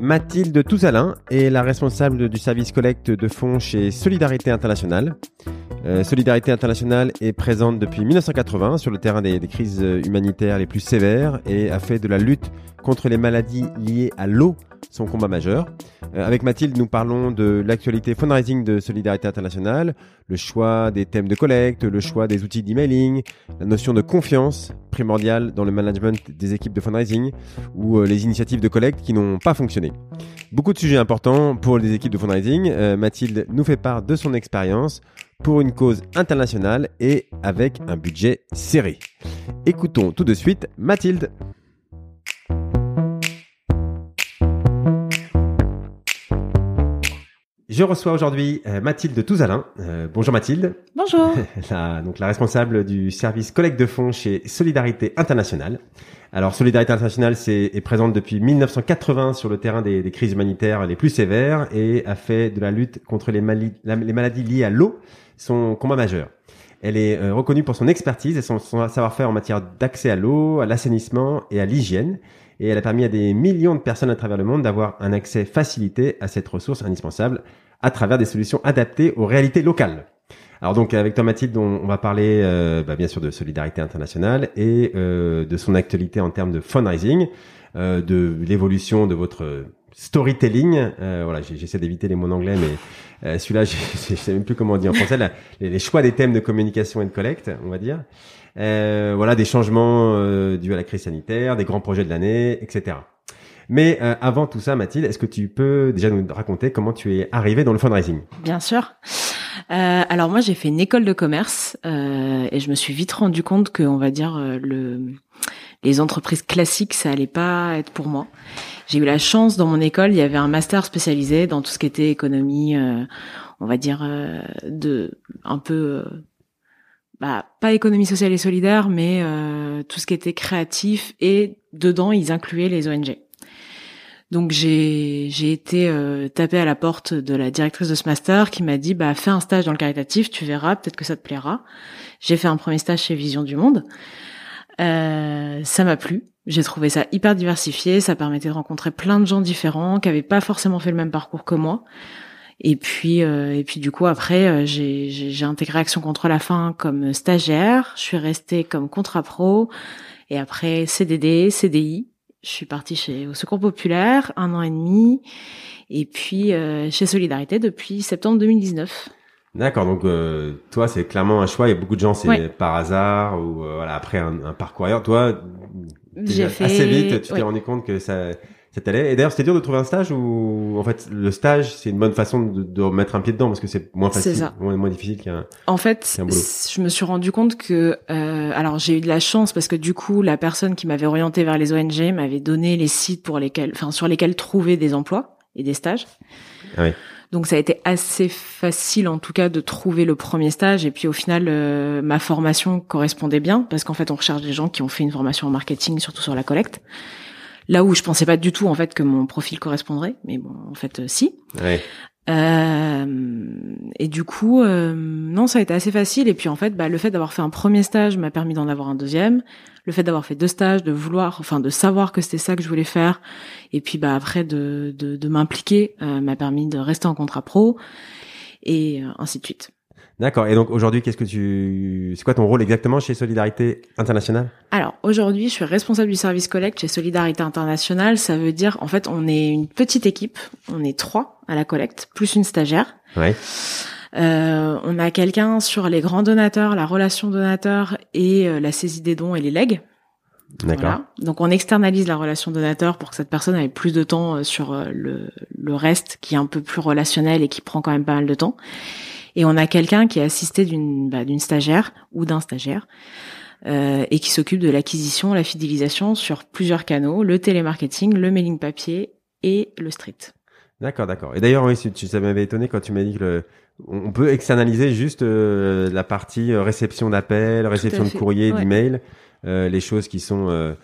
Mathilde Touzalin est la responsable du service collecte de fonds chez Solidarité Internationale. Euh, Solidarité Internationale est présente depuis 1980 sur le terrain des, des, crises humanitaires les plus sévères et a fait de la lutte contre les maladies liées à l'eau son combat majeur. Euh, avec Mathilde, nous parlons de l'actualité fundraising de Solidarité Internationale, le choix des thèmes de collecte, le choix des outils d'emailing, la notion de confiance primordiale dans le management des équipes de fundraising ou euh, les initiatives de collecte qui n'ont pas fonctionné. Beaucoup de sujets importants pour les équipes de fundraising. Euh, Mathilde nous fait part de son expérience pour une cause internationale et avec un budget serré. Écoutons tout de suite Mathilde. Je reçois aujourd'hui euh, Mathilde Touzalin. Euh, bonjour Mathilde. Bonjour. la, donc la responsable du service collecte de fonds chez Solidarité Internationale. Alors Solidarité Internationale c'est, est présente depuis 1980 sur le terrain des, des, crises humanitaires les plus sévères et a fait de la lutte contre les, mali- la, les maladies liées à l'eau son combat majeur. Elle est euh, reconnue pour son expertise et son, son savoir-faire en matière d'accès à l'eau, à l'assainissement et à l'hygiène et elle a permis à des millions de personnes à travers le monde d'avoir un accès facilité à cette ressource indispensable à travers des solutions adaptées aux réalités locales. Alors donc avec toi Mathilde, on, va parler euh, bah, bien sûr de solidarité internationale et euh, de son actualité en termes de fundraising, euh, de l'évolution de votre storytelling. Euh, voilà, j'essaie d'éviter les mots en anglais, mais euh, celui-là, je ne sais même plus comment on dit en français. Les, choix des thèmes de communication et de collecte, on va dire. Euh, voilà, des changements euh, dus à la crise sanitaire, des grands projets de l'année, etc. Mais euh, avant tout ça, Mathilde, est-ce que tu peux déjà nous raconter comment tu es arrivée dans le fundraising? Bien sûr. Euh, alors moi, j'ai fait une école de commerce euh, et je me suis vite rendu compte que, on va dire, le, les entreprises classiques, ça allait pas être pour moi. J'ai eu la chance dans mon école, il y avait un master spécialisé dans tout ce qui était économie, euh, on va dire, de un peu bah, pas économie sociale et solidaire, mais euh, tout ce qui était créatif et dedans ils incluaient les ONG. Donc j'ai j'ai été euh, taper à la porte de la directrice de ce master qui m'a dit bah fais un stage dans le caritatif, tu verras, peut-être que ça te plaira. J'ai fait un premier stage chez Vision du Monde. Euh, ça m'a plu. J'ai trouvé ça hyper diversifié, ça permettait de rencontrer plein de gens différents qui avaient pas forcément fait le même parcours que moi. Et puis, euh, et puis du coup après, euh, j'ai, j'ai intégré Action contre la faim comme stagiaire. Je suis restée comme contrat pro. Et après CDD, CDI. Je suis partie chez au Secours Populaire un an et demi. Et puis euh, chez Solidarité depuis septembre 2019. D'accord, donc euh, toi c'est clairement un choix. Il y a beaucoup de gens c'est ouais. par hasard ou euh, voilà après un, un, parcours ailleurs. Toi, j'ai fait assez vite, tu t'es rendu compte que ça ça. Et d'ailleurs, c'était dur de trouver un stage ou en fait le stage c'est une bonne façon de, de, mettre un pied dedans parce que c'est moins facile, moins, moins difficile qu'un. En fait, je me suis rendu compte que euh, alors j'ai eu de la chance parce que du coup la personne qui m'avait orienté vers les ONG m'avait donné les sites pour lesquels, enfin sur lesquels trouver des emplois et des stages. Ah oui. Donc ça a été assez facile en tout cas de trouver le premier stage et puis au final euh, ma formation correspondait bien parce qu'en fait on recherche des gens qui ont fait une formation en marketing surtout sur la collecte là où je pensais pas du tout en fait que mon profil correspondrait, mais bon, en fait, euh, si. Ouais. Euh, et du coup, euh, non, ça a été assez facile. Et puis en fait, bah, le fait d'avoir fait un premier stage m'a permis d'en avoir un deuxième. Le fait d'avoir fait deux stages, de vouloir, enfin, de savoir que c'était ça que je voulais faire. Et puis, bah, après, de, de, de m'impliquer euh, m'a permis de rester en contrat pro et ainsi de suite. D'accord. Et donc aujourd'hui, qu'est-ce que tu, c'est quoi ton rôle exactement chez Solidarité Internationale? Alors aujourd'hui, je suis responsable du service collecte chez Solidarité Internationale. Ça veut dire, en fait, on est une petite équipe. On est trois à la collecte, plus une stagiaire. Ouais. Euh, on a quelqu'un sur les grands donateurs, la relation donateur et euh, la saisie des dons et les legs. D'accord. Voilà. Donc on externalise la relation donateur pour que cette personne ait plus de temps sur le, le reste qui est un peu plus relationnel et qui prend quand même pas mal de temps. Et on a quelqu'un qui est assisté d'une bah, d'une stagiaire ou d'un stagiaire euh, et qui s'occupe de l'acquisition, la fidélisation sur plusieurs canaux, le télémarketing, le mailing papier et le street. D'accord, d'accord. Et d'ailleurs, oui, tu, ça m'avait étonné quand tu m'as dit que le, on peut externaliser juste euh, la partie euh, réception d'appels, réception de courrier, d'email, euh, les choses qui sont euh,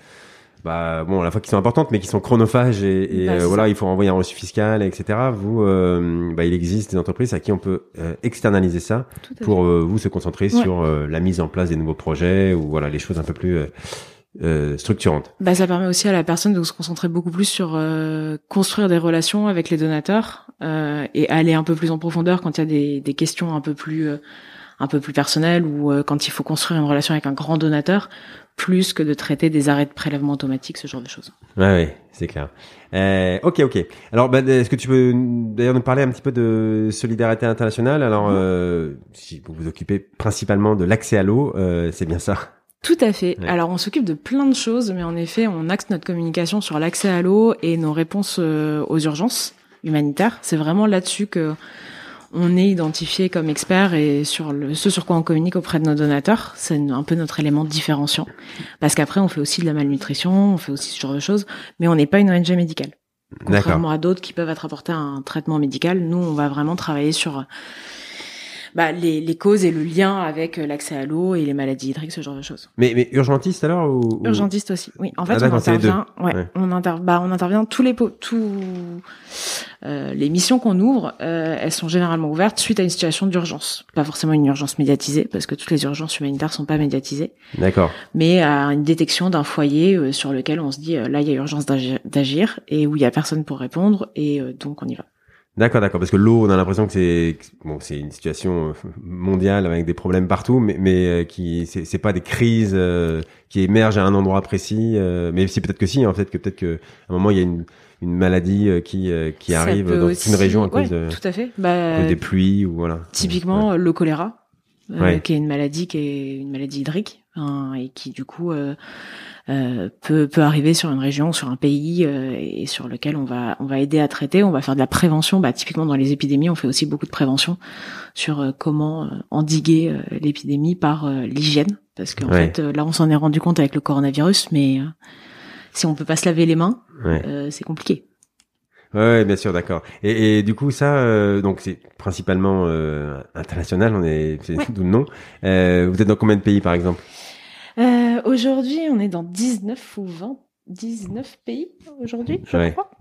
bah bon à la fois qui sont importantes mais qui sont chronophages et, et bah, voilà il faut envoyer un reçu fiscal etc vous bah, il existe des entreprises à qui on peut externaliser ça pour vous se concentrer sur la mise en place des nouveaux projets ou voilà les choses un peu plus euh, structurante. Bah, ça permet aussi à la personne de se concentrer beaucoup plus sur euh, construire des relations avec les donateurs euh, et aller un peu plus en profondeur quand il y a des, des questions un peu plus euh, un peu plus personnelles ou euh, quand il faut construire une relation avec un grand donateur, plus que de traiter des arrêts de prélèvement automatique, ce genre de choses. Ouais, ouais c'est clair. ok, ok. Alors, bah, est-ce que tu peux d'ailleurs nous parler un petit peu de solidarité internationale? Alors, mm-hmm. si vous vous occupez principalement de l'accès à l'eau, c'est bien ça? Tout à fait. Alors on s'occupe de plein de choses, mais en effet, on axe notre communication sur l'accès à l'eau et nos réponses euh, aux urgences humanitaires. C'est vraiment là-dessus que on est identifié comme expert et sur le, ce sur quoi on communique auprès de nos donateurs. C'est un peu notre élément différenciant. Parce qu'après, on fait aussi de la malnutrition, on fait aussi ce genre de choses, mais on n'est pas une ONG médicale. Contrairement à d'autres qui peuvent être apportés à un traitement médical, nous, on va vraiment travailler sur bah, les, les, causes et le lien avec euh, l'accès à l'eau et les maladies hydriques, ce genre de choses. Mais, mais urgentiste alors ou, Urgentiste aussi, oui. En fait, ah, on intervient, ouais, On, inter bah, on intervient tous les tous euh, les missions qu'on ouvre, euh, elles sont généralement ouvertes suite à une situation d'urgence. Pas forcément une urgence médiatisée, parce que toutes les urgences humanitaires sont pas médiatisées. D'accord. Mais à une détection d'un foyer euh, sur lequel on se dit là il y a urgence d'agir et où il y a personne pour répondre et donc on y va. D'accord, d'accord. Parce que l'eau, on a l'impression que c'est bon, c'est une situation euh, mondiale avec des problèmes partout, mais mais euh, qui c'est c'est pas des crises euh, qui émergent à un endroit précis. mais c'est peut-être que si, en fait, que peut-être que à un moment il y a une une maladie qui qui arrive dans une région à cause, tout à fait. Bah, des pluies ou voilà. Typiquement le choléra, qui est une maladie qui est une maladie hydrique hein, et qui du coup euh, peut, peut arriver sur une région, sur un pays euh, et sur lequel on va on va aider à traiter. On va faire de la prévention. Bah, typiquement dans les épidémies, on fait aussi beaucoup de prévention sur euh, comment endiguer l'épidémie par l'hygiène, parce qu'en fait là on s'en est rendu compte avec le coronavirus, mais si on peut pas se laver les mains, c'est compliqué. Ouais, bien sûr, d'accord. Et, et, du coup, ça, donc c'est principalement international. On est, c'est tout le nom. vous êtes dans combien de pays, par exemple? Euh, aujourd'hui, on est dans 19 ou 20 19 pays aujourd'hui, je crois.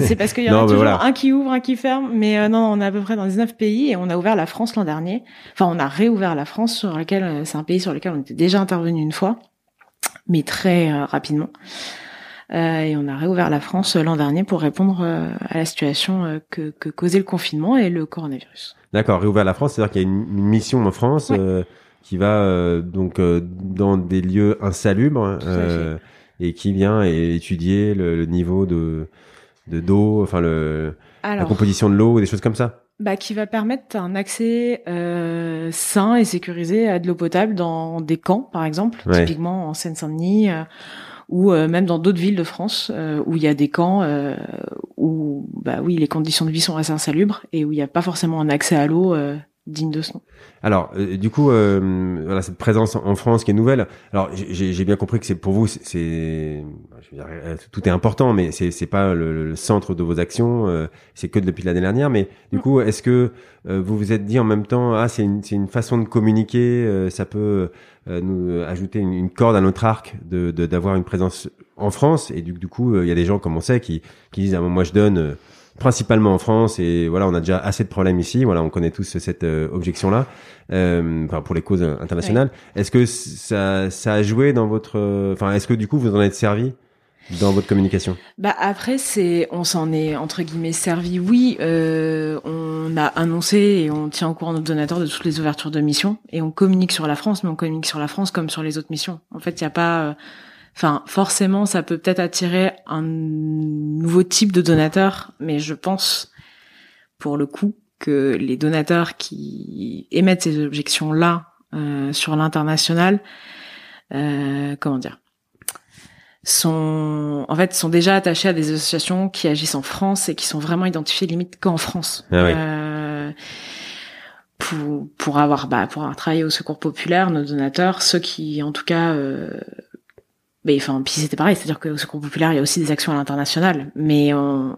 C'est parce qu'il y en a toujours un qui ouvre, un qui ferme, mais euh, non, on est à peu près dans 19 pays et on a ouvert la France l'an dernier. Enfin, on a réouvert la France sur laquelle euh, c'est un pays sur lequel on était déjà intervenu une fois, mais très rapidement. et on a réouvert la France l'an dernier pour répondre à la situation que, que causait le confinement et le coronavirus. D'accord, réouvert la France, c'est-à-dire qu'il y a une, mission en France qui va euh, donc euh, dans des lieux insalubres euh, et qui vient étudier le, niveau de de d'eau, enfin le la composition de l'eau, des choses comme ça. Bah, qui va permettre un accès sain et sécurisé à de l'eau potable dans des camps, par exemple, typiquement en Seine-Saint-Denis ou même dans d'autres villes de France où il y a des camps où bah oui les conditions de vie sont assez insalubres et où il n'y a pas forcément un accès à l'eau digne de son. Alors, euh, du coup, euh, voilà cette présence en France qui est nouvelle. Alors, j'ai bien compris que c'est pour vous, c'est, euh, tout est important, mais c'est c'est pas le, centre de vos actions. Euh, c'est que depuis l'année dernière. Mais du mm. coup, est-ce que vous vous êtes dit en même temps, ah, c'est une une façon de communiquer, ça peut nous ajouter une, corde à notre arc de d'avoir une présence en France? Et du, du coup, il y a des gens comme on sait qui qui disent, ah, moi je donne principalement en France et voilà on a déjà assez de problèmes ici. Voilà on connaît tous cette euh, objection là euh, enfin pour les causes internationales. Est-ce que ça ça a joué dans votre enfin est-ce que du coup vous en êtes servi dans votre communication? Bah après c'est on s'en est entre guillemets servi. Oui euh, on a annoncé et on tient au courant nos donateurs de toutes les ouvertures de missions et on communique sur la France mais on communique sur la France comme sur les autres missions. En fait il y a pas Enfin, forcément, ça peut peut-être attirer un nouveau type de donateur, mais je pense, pour le coup, que les donateurs qui émettent ces objections-là euh, sur l'international, euh, comment dire, sont en fait sont déjà attachés à des associations qui agissent en France et qui sont vraiment identifiées limite qu'en France. Ah euh, pour, pour avoir bah, pour avoir travaillé au Secours populaire, nos donateurs, ceux qui en tout cas mais enfin, puis c'était pareil, c'est-à-dire que le Secours populaire, il y a aussi des actions à l'international, mais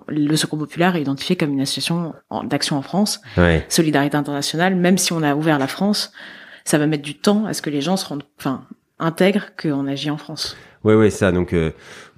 le Secours populaire est identifié comme une association d'action en France, ouais. solidarité internationale. Même si on a ouvert la France, ça va mettre du temps à ce que les gens se rendent, enfin, intègrent qu'on agit en France. Oui, oui, ça. Donc, euh,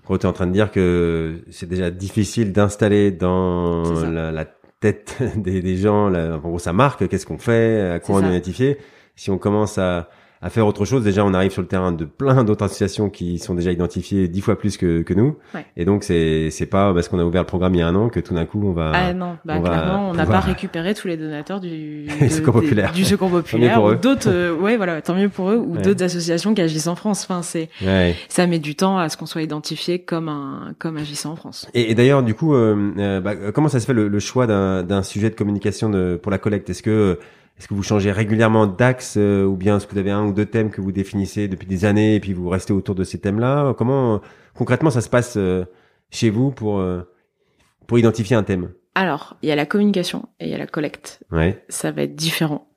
tu es en train de dire que c'est déjà difficile d'installer dans la, la, tête des, des gens, là, en gros, sa marque, qu'est-ce qu'on fait, à quoi on est identifié. Si on commence à à faire autre chose. Déjà, on arrive sur le terrain de plein d'autres associations qui sont déjà identifiées dix fois plus que, que nous. Ouais. Et donc, c'est c'est pas parce qu'on a ouvert le programme il y a un an que tout d'un coup on va. Ah non, bah on clairement, on n'a pas récupéré tous les donateurs du, Du Secours des- populaire. du Secours populaire ou d'autres, euh, ouais voilà, tant mieux pour eux ou Ouais. d'autres associations qui agissent en France. Enfin, c'est Ouais. ça met du temps à ce qu'on soit identifié comme un comme agissant en France. Et, et d'ailleurs, du coup, euh, euh, bah, comment ça se fait le, le choix d'un d'un sujet de communication de, pour la collecte? Est-ce que est-ce que vous changez régulièrement d'axe euh, ou bien est-ce que vous avez un ou deux thèmes que vous définissez depuis des années et puis vous restez autour de ces thèmes-là? Comment euh, concrètement ça se passe euh, chez vous pour euh, pour identifier un thème? Alors, il y a la communication et il y a la collecte. Ouais. ça va être différent.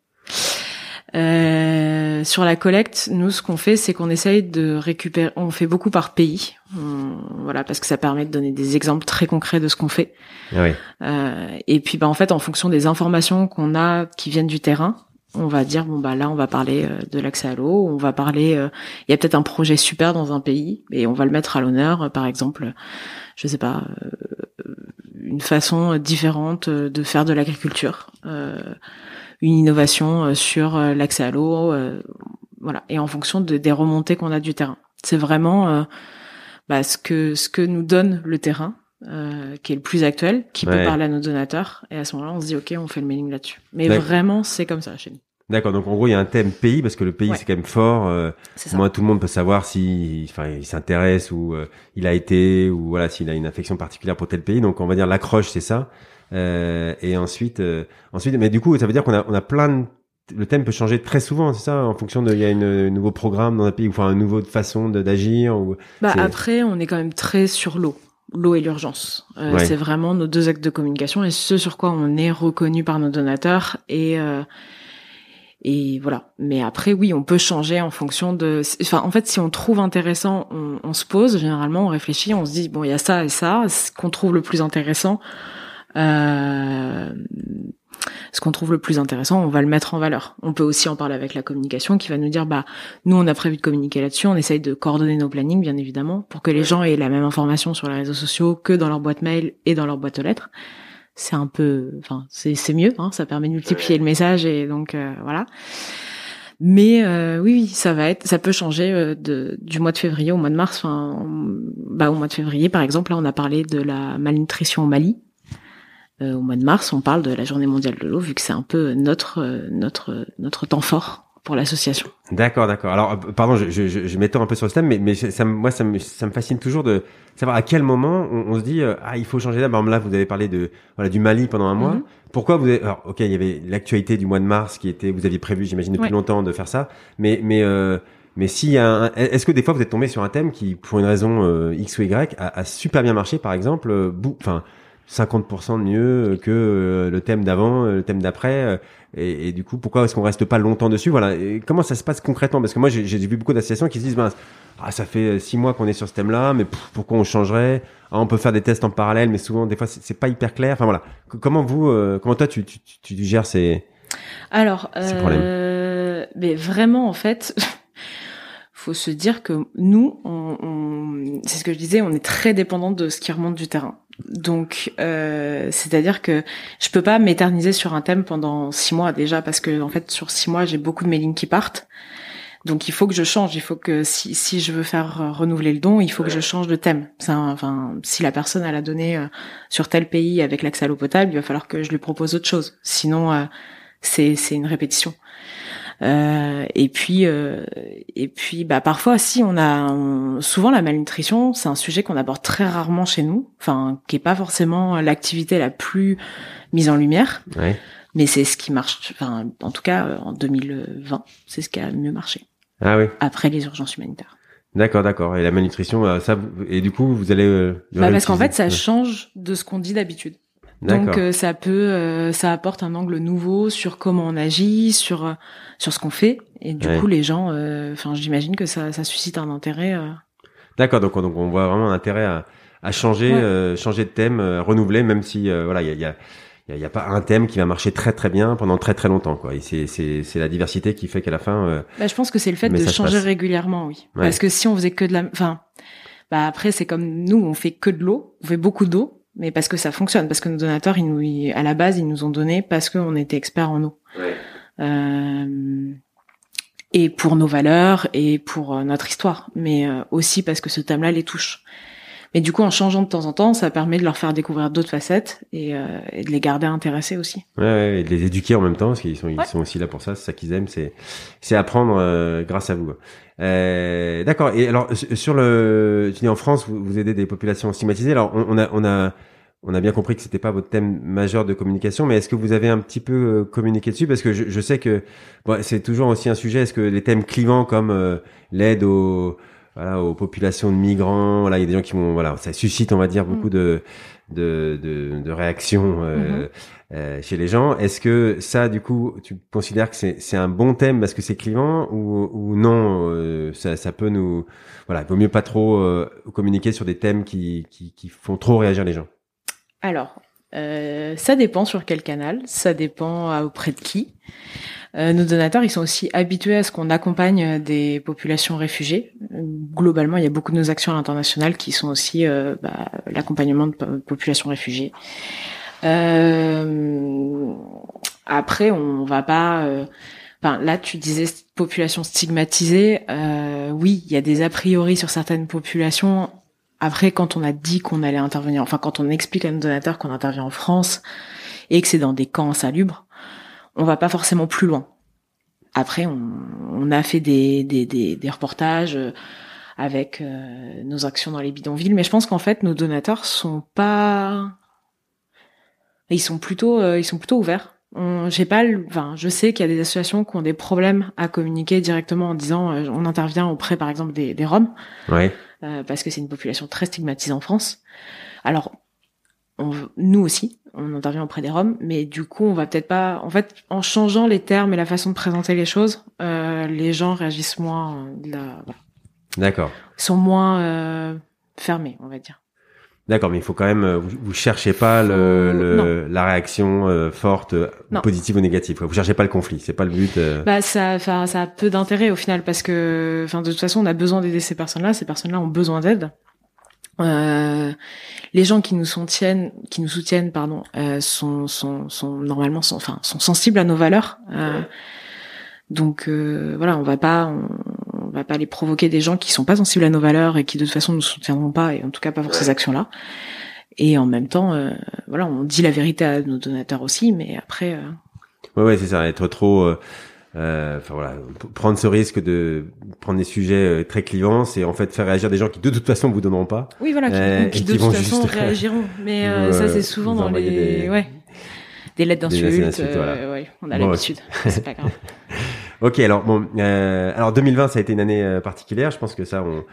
Euh, sur la collecte, nous, ce qu'on fait, c'est qu'on essaye de récupérer. On fait beaucoup par pays, On- voilà, parce que ça permet de donner des exemples très concrets de ce qu'on fait. Ah ouais. Euh, et puis, bah, en fait, en fonction des informations qu'on a qui viennent du terrain, on va dire bon bah là, on va parler euh, de l'accès à l'eau, on va parler. euh, Il y a peut-être un projet super dans un pays et on va le mettre à l'honneur. euh, Par exemple, je sais pas, une façon différente de faire de l'agriculture. Une innovation euh, sur euh, l'accès à l'eau, euh, voilà, et en fonction de, des remontées qu'on a du terrain. C'est vraiment bah, ce que ce que nous donne le terrain, euh, qui est le plus actuel, qui peut parler à nos donateurs, et à ce moment-là, on se dit ok, on fait le mailing là-dessus. Mais vraiment, c'est comme ça chez nous. D'accord. Donc en gros, il y a un thème pays parce que le pays Ouais. c'est quand même fort. euh, C'est ça. Moi, tout le monde peut savoir si, enfin, il s'intéresse ou euh, il a été ou voilà s'il a une affection particulière pour tel pays. Donc, on va dire l'accroche, c'est ça. Euh, et ensuite, euh, ensuite, mais du coup, ça veut dire qu'on a, on a plein de, le thème peut changer très souvent, c'est ça, en fonction de, il y a une, un nouveau programme dans un pays ou enfin, un nouveau façon d'agir ou. Bah après, on est quand même très sur l'eau. L'eau et l'urgence. Euh, Ouais. C'est vraiment nos deux actes de communication et ce sur quoi on est reconnu par nos donateurs et euh, et voilà. Mais après, oui, on peut changer en fonction de. Enfin, en fait, si on trouve intéressant, on, on se pose. Généralement, on réfléchit, on se dit bon, il y a ça et ça. Ce qu'on trouve le plus intéressant, euh, ce qu'on trouve le plus intéressant, on va le mettre en valeur. On peut aussi en parler avec la communication qui va nous dire bah nous on a prévu de communiquer là-dessus, on essaye de coordonner nos plannings bien évidemment pour que les gens aient la même information sur les réseaux sociaux que dans leur boîte mail et dans leur boîte aux lettres. C'est un peu enfin c'est mieux hein, ça permet de multiplier le message et donc euh, voilà. Mais euh, oui, oui, ça va être, ça peut changer euh, de, du mois de février au mois de mars. Enfin, bah, au mois de février, par exemple, là, on a parlé de la malnutrition au Mali. Euh, au mois de mars, on parle de la Journée mondiale de l'eau, vu que c'est un peu notre euh, notre notre temps fort pour l'association. D'accord, d'accord. Alors, euh, pardon, je, je, je, je m'étends un peu sur ce thème, mais, mais ça, moi, ça me, ça me fascine toujours de savoir à quel moment on, on se dit, euh, ah, il faut changer exemple, là, vous avez parlé de, voilà, du Mali pendant un mois. Mhm. Pourquoi vous avez, alors, ok, il y avait l'actualité du mois de mars qui était, vous aviez prévu, j'imagine, depuis Ouais. longtemps de faire ça, mais, mais, euh, mais un, est-ce que des fois vous êtes tombé sur un thème qui, pour une raison euh, X ou Y, a, a super bien marché, par exemple, euh, enfin, 50% de mieux que euh, le thème d'avant, euh, le thème d'après, euh, et, et du coup, pourquoi est-ce qu'on reste pas longtemps dessus? Voilà. Et comment ça se passe concrètement? Parce que moi, j'ai vu beaucoup d'associations qui se disent, ben, ah, ça fait euh, six mois qu'on est sur ce thème-là, mais pff, pourquoi on changerait? Ah, On peut faire des tests en parallèle, mais souvent, des fois, c'est pas hyper clair. Enfin voilà. C- comment vous, euh, comment toi, tu, tu, tu, tu gères ces Alors, euh, mais vraiment, en fait, faut se dire que nous, on, on- c'est ce que je disais, on est très dépendant de ce qui remonte du terrain. Donc, euh, c'est-à-dire que je peux pas m'éterniser sur un thème pendant six mois déjà, parce que en fait, sur six mois, j'ai beaucoup de mailings qui partent. Donc, il faut que je change. Il faut que si, si je veux faire renouveler le don, il faut que je change de thème. Un- enfin, si la personne elle a donné euh, sur tel pays avec l'accès à l'eau potable, il va falloir que je lui propose autre chose. Sinon, euh, c'est c'est une répétition. Euh, et puis euh, et puis bah parfois si on a on- souvent la malnutrition c'est un sujet qu'on aborde très rarement chez nous enfin qui est pas forcément l'activité la plus mise en lumière Ouais. mais c'est ce qui marche enfin en tout cas en 2020 c'est ce qui a mieux marché Ah oui. après les urgences humanitaires D'accord, d'accord. Et la malnutrition, euh, ça, et du coup, vous allez. euh, bah, parce qu'en fait ça change de ce qu'on dit d'habitude. Donc euh, ça peut, euh, ça apporte un angle nouveau sur comment on agit, sur euh, sur ce qu'on fait, et du Ouais. coup les gens, euh, enfin j'imagine que ça, ça suscite un intérêt. euh. D'accord, donc, donc on voit vraiment un intérêt à, à changer, Ouais. euh, changer de thème, euh, renouveler, même si euh, voilà, il y a, il y, a, il y a- pas un thème qui va marcher très très bien pendant très très longtemps, quoi. Et c'est c'est c'est la diversité qui fait qu'à la fin, euh, Bah, je pense que c'est le fait de changer passe. régulièrement, oui. Ouais. Parce que si on faisait que de la, enfin, bah après c'est comme nous, on fait que de l'eau, on fait beaucoup d'eau, mais parce que ça fonctionne, parce que nos donateurs, ils nous, ils- à la base, ils nous ont donné parce qu'on était experts en eau. Euh, et pour nos valeurs et pour euh, notre histoire, mais euh, aussi parce que ce thème-là les touche. Mais du coup, en changeant de temps en temps, ça permet de leur faire découvrir d'autres facettes et, euh, et de les garder intéressés aussi. ouais, ouais, et de les éduquer en même temps, parce qu'ils sont ils Ouais. sont aussi là pour ça, c'est ça qu'ils aiment, c'est c'est apprendre euh, grâce à vous. Euh, D'accord. Et alors su- sur le, tu dis en France, vous, vous aidez des populations stigmatisées. Alors on, on a on a on a bien compris que c'était pas votre thème majeur de communication, mais est-ce que vous avez un petit peu euh, communiqué dessus? Parce que je, je sais que bon, c'est toujours aussi un sujet. Est-ce que les thèmes clivants comme euh, l'aide aux voilà, aux populations de migrants, voilà, il y a des gens qui vont, voilà, ça suscite, on va dire, beaucoup de de, de, de réactions euh, Mhm. Euh, chez les gens. Est-ce que ça, du coup, tu considères que c'est un bon thème parce que c'est clivant ou ou non euh, ça ça peut nous, voilà, il vaut mieux pas trop euh, communiquer sur des thèmes qui qui qui font trop réagir les gens? Alors, euh, ça dépend sur quel canal, ça dépend à- auprès de qui. Euh, nos donateurs, ils sont aussi habitués à ce qu'on accompagne des populations réfugiées. Euh, Globalement, il y a beaucoup de nos actions à l'international qui sont aussi euh, bah, l'accompagnement de po- populations réfugiées. Euh, après, on va pas. euh, Enfin, là, tu disais population stigmatisée. Euh, oui, il y a des a priori sur certaines populations. Après, quand on a dit qu'on allait intervenir, enfin, quand on explique à nos donateurs qu'on intervient en France et que c'est dans des camps insalubres, on va pas forcément plus loin. Après, on, a fait des, des, des, des reportages euh, avec euh, nos actions dans les bidonvilles, mais je pense qu'en fait, nos donateurs sont pas, ils sont plutôt, euh, ils sont plutôt ouverts. J'ai pas, enfin, je sais qu'il y a des associations qui ont des problèmes à communiquer directement en disant, euh, on intervient auprès, par exemple, des, des Roms Ouais. euh, parce que c'est une population très stigmatisée en France. Alors, on, nous aussi, on intervient auprès des Roms, mais du coup, on va peut-être pas. En fait, en changeant les termes et la façon de présenter les choses, euh, les gens réagissent moins, euh, la. D'accord. sont moins euh, fermés, on va dire. D'accord, mais il faut quand même, euh, vous, vous cherchez pas le, le la réaction euh, forte, euh, Non. positive ou négative. Vous cherchez pas le conflit, c'est pas le but. euh. Bah ça, ça a peu d'intérêt au final parce que, enfin, de toute façon, on a besoin d'aider ces personnes-là. Ces personnes-là ont besoin d'aide. Euh, les gens qui nous soutiennent, qui nous soutiennent, pardon, euh, sont, sont, sont normalement, sont, enfin, sont sensibles à nos valeurs. Euh, donc euh, voilà, on va pas, on va pas aller provoquer des gens qui sont pas sensibles à nos valeurs et qui de toute façon nous soutiendront pas et en tout cas pas pour ces actions-là. Et en même temps, euh, voilà, on dit la vérité à nos donateurs aussi, mais après. euh, Ouais, ouais, c'est ça, être trop. euh, euh, Enfin voilà, prendre ce risque de prendre des sujets très clivants, c'est en fait faire réagir des gens qui de toute façon vous donneront pas. Oui, voilà, qui, de qui toute façon juste- réagiront. Mais ça, c'est souvent dans les, des- ouais, des lettres d'insultes. insultes, voilà. ouais, on a Bon, l'habitude. c'est pas grave. Ok, alors bon, euh, alors 2020 ça a été une année euh, particulière. Je pense que ça on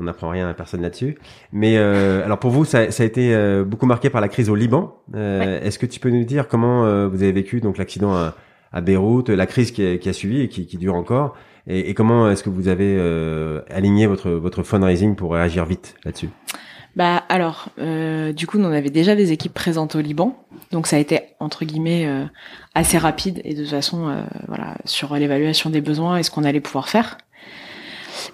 on n'apprend rien à personne là-dessus. Mais euh, alors pour vous, ça, ça a été euh, beaucoup marqué par la crise au Liban. Euh, Est-ce que tu peux nous dire comment euh, vous avez vécu donc l'accident à, à Beyrouth, la crise qui a, qui a suivi et qui, qui dure encore, et, et comment est-ce que vous avez euh, aligné votre votre fundraising pour réagir vite là-dessus? Bah alors, euh, du coup, nous, on avait déjà des équipes présentes au Liban, donc ça a été entre guillemets euh, assez rapide et de toute façon, euh, voilà, sur l'évaluation des besoins et ce qu'on allait pouvoir faire.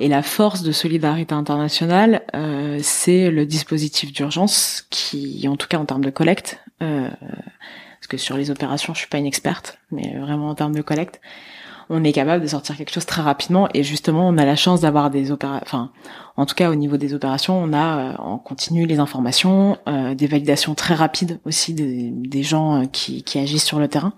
Et la force de solidarité internationale, euh, c'est le dispositif d'urgence qui, en tout cas en termes de collecte, euh, parce que sur les opérations, je suis pas une experte, mais vraiment en termes de collecte, on est capable de sortir quelque chose très rapidement. Et justement, on a la chance d'avoir des opérations, enfin, en tout cas au niveau des opérations, on a euh, en continu les informations, euh, des validations très rapides aussi des, des gens euh, qui, qui agissent sur le terrain,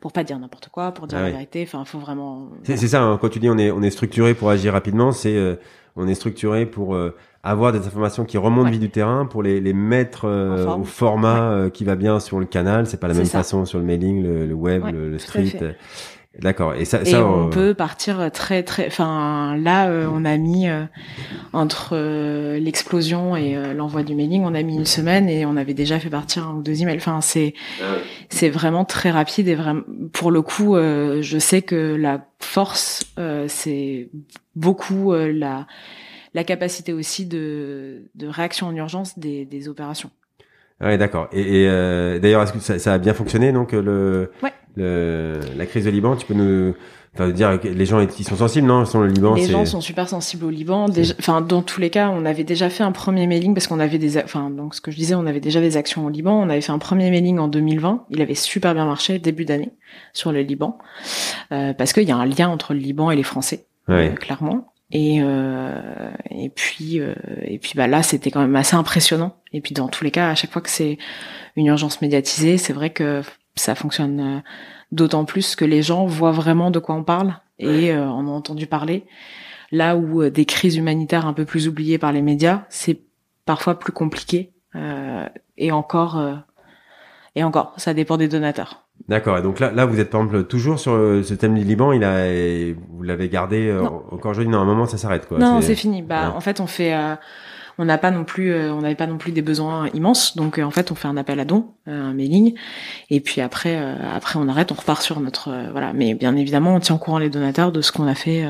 pour pas dire n'importe quoi, pour dire Ah la vérité. Enfin, faut vraiment. C'est ça, hein, quand tu dis on est, on est structuré pour agir rapidement, c'est euh, on est structuré pour euh, avoir des informations qui remontent Ouais. vite du terrain, pour les, les mettre euh, forme. au format euh, qui va bien sur le canal. C'est pas la même ça. façon sur le mailing, le, le web, le, le street. D'accord. Et ça, Et ça on euh, peut partir très très. Enfin là, euh, on a mis euh, entre euh, l'explosion et euh, l'envoi du mailing, on a mis une semaine et on avait déjà fait partir un ou deux emails. Enfin c'est c'est vraiment très rapide et vraiment pour le coup, euh, je sais que la force, euh, c'est beaucoup euh, la la capacité aussi de, de réaction en urgence des, des opérations. Ouais, d'accord. Et, et euh, d'ailleurs, est-ce que ça, ça, a bien fonctionné donc le, ouais. le la crise de Liban? Tu peux nous Enfin, dire que les gens ils sont sensibles, non Ils sont le Liban. Les gens sont super sensibles au Liban. Déjà, enfin, dans tous les cas, on avait déjà fait un premier mailing parce qu'on avait des, enfin, donc ce que je disais, on avait déjà des actions au Liban. On avait fait un premier mailing en 2020. Il avait super bien marché début d'année sur le Liban euh, parce qu'il y a un lien entre le Liban et les Français, ouais. euh, clairement. Et euh, et puis euh, et puis bah là, c'était quand même assez impressionnant. Et puis dans tous les cas, à chaque fois que c'est une urgence médiatisée, c'est vrai que ça fonctionne euh, d'autant plus que les gens voient vraiment de quoi on parle et euh, en ont entendu parler. Là où euh, des crises humanitaires un peu plus oubliées par les médias, c'est parfois plus compliqué euh, et encore et encore, ça dépend des donateurs. D'accord. Et donc là, là, vous êtes par exemple toujours sur ce thème du Liban. Il a, vous l'avez gardé non. encore aujourd'hui. Non, à un moment, ça s'arrête quoi. Non, c'est fini. Bah, en fait, on fait on n'a pas non plus euh, on n'avait pas non plus des besoins immenses donc euh, en fait on fait un appel à dons euh, un mailing et puis après après on arrête on repart sur notre voilà mais bien évidemment on tient au courant les donateurs de ce qu'on a fait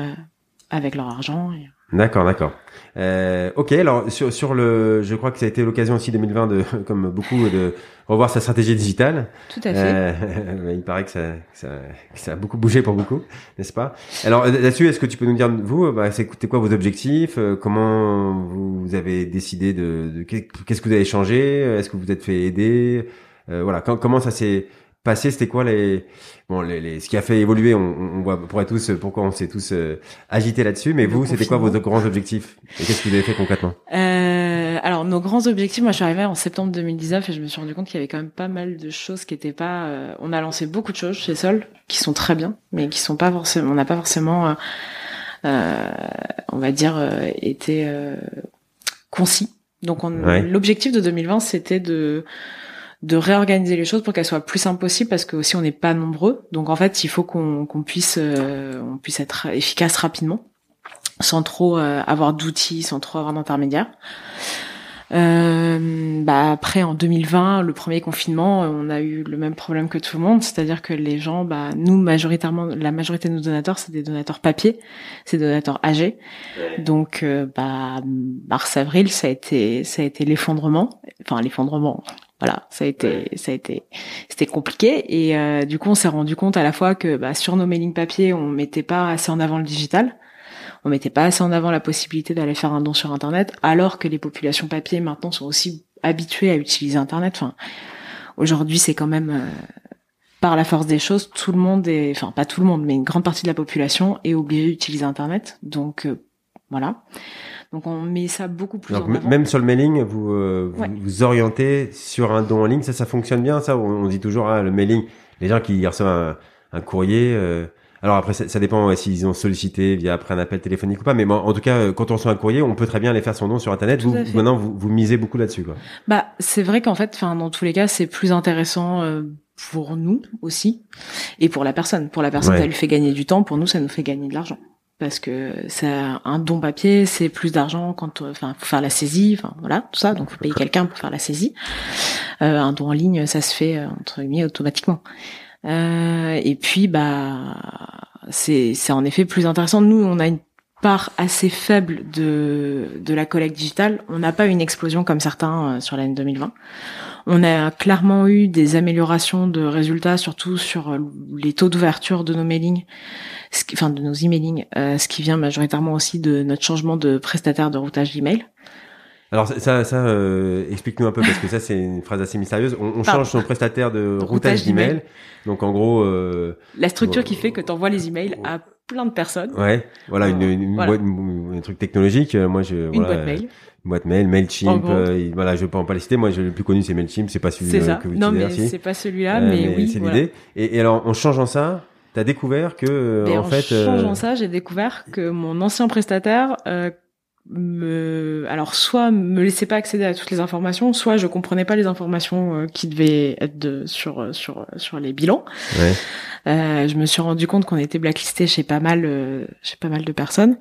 avec leur argent et... D'accord, d'accord. Euh, ok, alors sur, sur le, je crois que ça a été l'occasion aussi 2020 de, comme beaucoup, de revoir sa stratégie digitale. Tout à fait. Euh, il paraît que ça, que ça, que ça, a beaucoup bougé pour beaucoup, n'est-ce pas? Alors là-dessus, est-ce que tu peux nous dire vous, bah, c'est quoi vos objectifs? Comment vous avez décidé de, de qu'est-ce que vous avez changé? Est-ce que vous vous êtes fait aider? Euh, Voilà, comment ça s'est passé C'était quoi les bon les, les, ce qui a fait évoluer on, on voit pourrait tous pourquoi on s'est tous euh, agités là-dessus mais Le vous c'était quoi vos grands objectifs? Et qu'est-ce que vous avez fait concrètement? Euh, alors nos grands objectifs, moi je suis arrivée en septembre 2019 et je me suis rendu compte qu'il y avait quand même pas mal de choses qui étaient pas. euh, on a lancé beaucoup de choses chez Sol qui sont très bien, mais qui sont pas forcément. On n'a pas forcément, euh, euh, on va dire, euh, été euh, concis. Donc Ouais. l'objectif de 2020 c'était de de réorganiser les choses pour qu'elles soient plus simples possible parce que aussi on n'est pas nombreux. Donc en fait il faut qu'on puisse euh, puisse être efficace rapidement sans trop euh, avoir d'outils, sans trop avoir d'intermédiaires. Euh, bah après en 2020, le premier confinement, on a eu le même problème que tout le monde, c'est-à-dire que les gens, bah nous majoritairement, la majorité de nos donateurs, c'est des donateurs papier, c'est des donateurs âgés. Donc euh, bah mars avril, ça a été ça a été l'effondrement, enfin l'effondrement. Voilà, ça a été ça a été c'était compliqué. Et euh, du coup on s'est rendu compte à la fois que bah, sur nos mailings papier, on mettait pas assez en avant le digital on mettait pas assez en avant la possibilité d'aller faire un don sur internet alors que les populations papier maintenant sont aussi habituées à utiliser internet. Enfin aujourd'hui c'est quand même euh, par la force des choses tout le monde est enfin pas tout le monde mais une grande partie de la population est obligée d'utiliser internet. Donc euh, voilà. Donc on met ça beaucoup plus donc en avant. même sur le mailing vous, euh, vous Ouais. vous orientez sur un don en ligne. Ça ça fonctionne bien ça. On, on dit toujours hein, le mailing les gens qui reçoivent un, un courrier euh, alors après ça, ça dépend ouais, s'ils ont sollicité via après un appel téléphonique ou pas mais bon, en tout cas euh, quand on reçoit un courrier on peut très bien aller faire son don sur internet vous maintenant vous, vous misez beaucoup là-dessus quoi Bah, c'est vrai qu'en fait, enfin, dans tous les cas, c'est plus intéressant euh, pour nous aussi et pour la personne. Pour la personne, Ouais. ça lui fait gagner du temps. Pour nous, ça nous fait gagner de l'argent. Parce que c'est un don papier, c'est plus d'argent quand, euh, enfin, faut faire la saisie, enfin voilà, tout ça. Donc, faut payer quelqu'un pour faire la saisie. Euh, un don en ligne, ça se fait euh, entre guillemets automatiquement. Euh, et puis, bah, c'est en effet plus intéressant. Nous, on a une part assez faible de de la collecte digitale. On n'a pas une explosion comme certains euh, sur l'année 2020. On a clairement eu des améliorations de résultats, surtout sur les taux d'ouverture de nos mailings, ce qui- enfin de nos emailing, euh, ce qui vient majoritairement aussi de notre changement de prestataire de routage d'email. Alors ça ça, euh, explique-nous un peu parce que ça c'est une phrase assez mystérieuse on, on change son prestataire de routage d'email donc en gros euh, La structure Ouais. qui fait que tu envoies les emails à plein de personnes. Ouais, voilà, une, une, une Voilà. boîte, un truc technologique. euh, Moi, je, Une voilà, boîte euh, mail. Une boîte mail, En Mailchimp. euh, voilà, je peux en pas les citer. Moi, je, le plus connu, c'est Mailchimp. C'est pas celui euh, ça. que vous Non, mais utilisez, si. c'est pas celui-là, Euh, mais, oui. c'est voilà. l'idée. Et, et alors, en changeant ça, t'as découvert que, euh, Et en, en, fait, euh, changeant ça, j'ai découvert que mon ancien prestataire euh, me, alors soit me laissait pas accéder à toutes les informations, soit je comprenais pas les informations euh, qui devaient être de, sur euh, sur sur les bilans. ouais. Euh, je me suis rendu compte qu'on était blacklisté chez pas mal euh, chez pas mal de personnes.